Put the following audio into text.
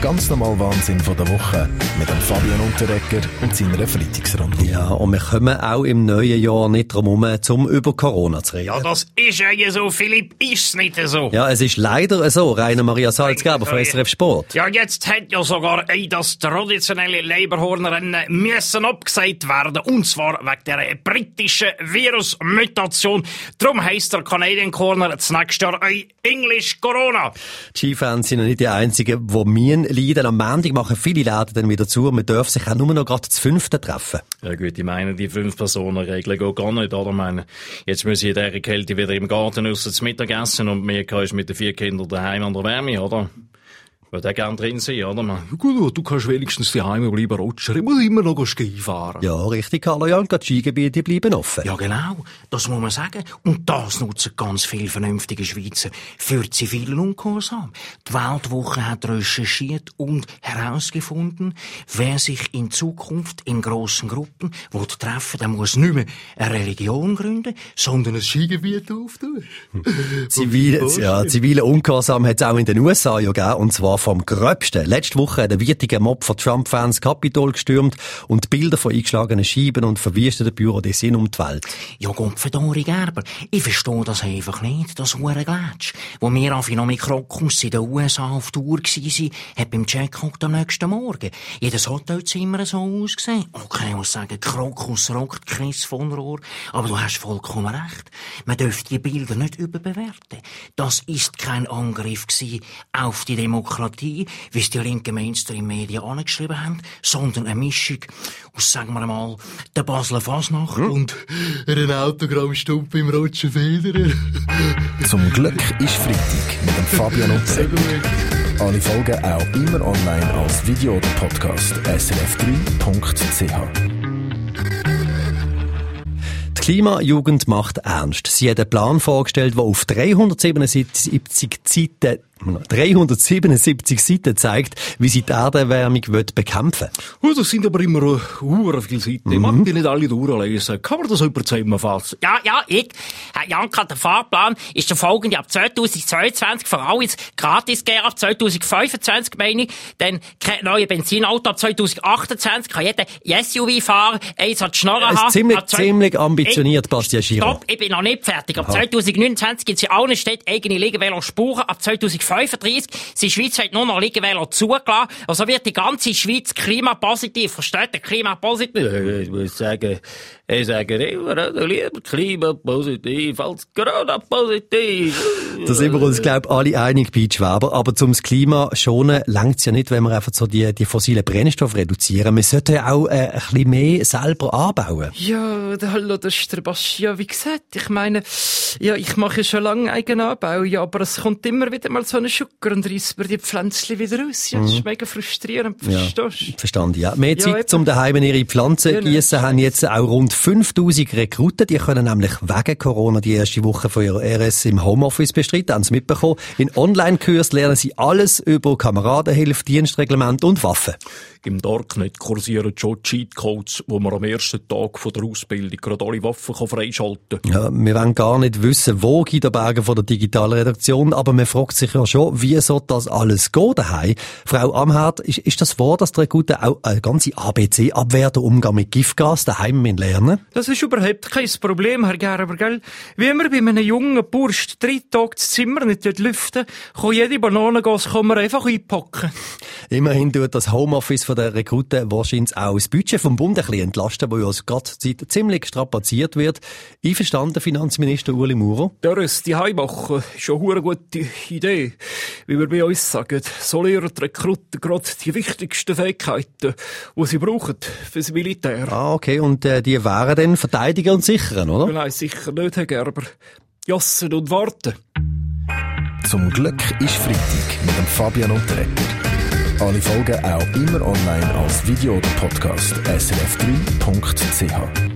Der ganz normale Wahnsinn von der Woche mit dem Fabian Unterrecker und seiner Freitagsrunde. Ja, und wir kommen auch im neuen Jahr nicht drum herum, um über Corona zu reden. Ja, das ist ja so, Philipp, ist's nicht so. Ja, es ist leider so, Rainer Maria Salzgeber von SRF Sport. Ja, jetzt hat ja sogar ey, das traditionelle Leberhornrennen müssen abgesagt werden. Und zwar wegen der britischen Virusmutation. Darum heisst der Canadian Corner das nächste Jahr ey, English Corona. Die Skifans sind ja nicht die einzigen, die Mien leiden. Am Montag machen viele Läden dann wieder zu. Man darf sich auch nur noch gerade zu fünften treffen. Ja gut, ich meine, die Fünf-Personen-Regel geht gar nicht, oder? Ich meine, jetzt ich in dieser Kälte wieder im Garten raus zum Mittagessen und mir ist mit den vier Kindern daheim an der Wärme, oder? Würde auch gerne drin sein, oder? Man, gut, du kannst wenigstens daheim bleiben rutschen. Ich muss immer noch Ski fahren. Ja, richtig, Carlo Jan. Die Skigebiete bleiben offen. Ja, genau. Das muss man sagen. Und das nutzen ganz viele vernünftige Schweizer für zivilen Ungehorsam. Die Weltwoche hat recherchiert und herausgefunden, wer sich in Zukunft in grossen Gruppen will treffen der muss nicht mehr eine Religion gründen, sondern ein Skigebiet auftun. Zivil, ja, zivile Ungehorsam hat es auch in den USA ja gegeben, und zwar vom Gröbsten. Letzte Woche hat der wirtige Mob von Trump-Fans Kapitol gestürmt und Bilder von eingeschlagenen Scheiben und verwüsteten Büro sind um die Welt. Ja, Gott verdammt, Gerber. Ich verstehe das einfach nicht, das Hurenglitsch. Wo wir auf noch mit Krokus in den USA auf Tour waren, hat beim Checkout am nächsten Morgen jedes Hotelzimmer so ausgesehen. Okay, ich muss sagen, Krokus rockt Chris von Rohr. Aber du hast vollkommen recht. Man dürfte die Bilder nicht überbewerten. Das ist kein Angriff auf die Demokratie. Demokratie, wie es die linken Mainstream-Medien angeschrieben haben, sondern eine Mischung aus, sagen wir mal, der Basler Fasnacht hm? und einem Autogrammstump im Roger Federer. Zum Glück ist Freitag mit dem Fabian Unterreger. Alle Folgen auch immer online als Video oder Podcast srf3.ch. Die Klimajugend macht ernst. Sie hat einen Plan vorgestellt, der auf 377 Seiten 377 Seiten zeigt, wie sie die Erderwärmung bekämpfen will. Das sind aber immer uh, viele Seiten. Mhm. Ich mag die nicht alle durchlesen. Kann man das über zusammenfassen? Ja, ja, ich. Herr Janka, der Fahrplan ist der folgende. Ab 2022 für alle gratis gehen. Ab 2025, meine ich, dann neue Benzinauto. Ab 2028 kann jeder SUV fahren. Eins hat Schnorren haben. Ziemlich, ziemlich ambitioniert, Bastian Schiro. Stopp, ich bin noch nicht fertig. Ab Aha. 2029 gibt es in allen Städten eigene Liegenvelo-Spuren. Ab 2025 35 sind schweizweit nur noch Liegenvelo zugelassen. Also wird die ganze Schweiz klimapositiv. Versteht ihr? Klimapositiv? Ich muss sagen, ich sage immer, lieber klimapositiv als Corona-positiv. Da sind wir uns, glaube ich, alle einig, Pete Schwaber. Aber zum Klima schonen längt es ja nicht, wenn wir einfach so die, die fossilen Brennstoffe reduzieren. Wir sollten ja auch äh, ein bisschen mehr selber anbauen. Ja, hallo, das ist der Bastian, wie gesagt. Ich meine, ja, ich mache schon lange Eigenanbau, ja, aber es kommt immer wieder mal so eine Schucker und reißt mir die Pflänzchen wieder raus. Ja, das ist mhm. mega frustrierend, verstehst du? Ja, verstanden, ja. Mehr Zeit ja, zum daheim ihre Pflanzen ja, gießen haben jetzt auch rund 5000 Rekruten. Die können nämlich wegen Corona die erste Woche von ihrer RS im Homeoffice bestreiten. Haben sie mitbekommen. In Online-Kurs lernen sie alles über Kameradenhilfe, Dienstreglement und Waffen. Im Darknet kursieren schon Cheatcodes, wo man am ersten Tag von der Ausbildung gerade alle Waffen freischalten kann. Ja, wir wollen gar nicht wissen, wo Guido Berger von der digitalen Redaktion, aber man fragt sich ja schon, wie soll das alles gehen daheim? Frau Amherd, ist, ist das wahr, dass der Gute auch eine ganze ABC-Abwehr, der Umgang mit Giftgas daheim lernen Das ist überhaupt kein Problem, Herr Gerber, gell? Wie wir bei einem jungen Bursch drei Tage das Zimmer nicht lüften, kann jede Bananengas kann man einfach einpacken. Immerhin tut das Homeoffice von der Rekruten wahrscheinlich auch das Budget vom Bund ein bisschen entlasten, wo ja gerade ziemlich strapaziert wird. Einverstanden, Finanzminister Uli Maurer? Der ist die Heimachen ist schon eine gute Idee. Wie wir bei uns sagen, so lernen die Rekruten gerade die wichtigsten Fähigkeiten, die sie brauchen fürs Militär. Ah, okay. Und äh, die wären dann verteidigen und sichern, oder? Nein, sicher nicht, Herr Gerber. Jassen und warten. Zum Glück ist Freitag mit dem Fabian Unterreger. Alle Folgen auch immer online als Video oder Podcast srf3.ch.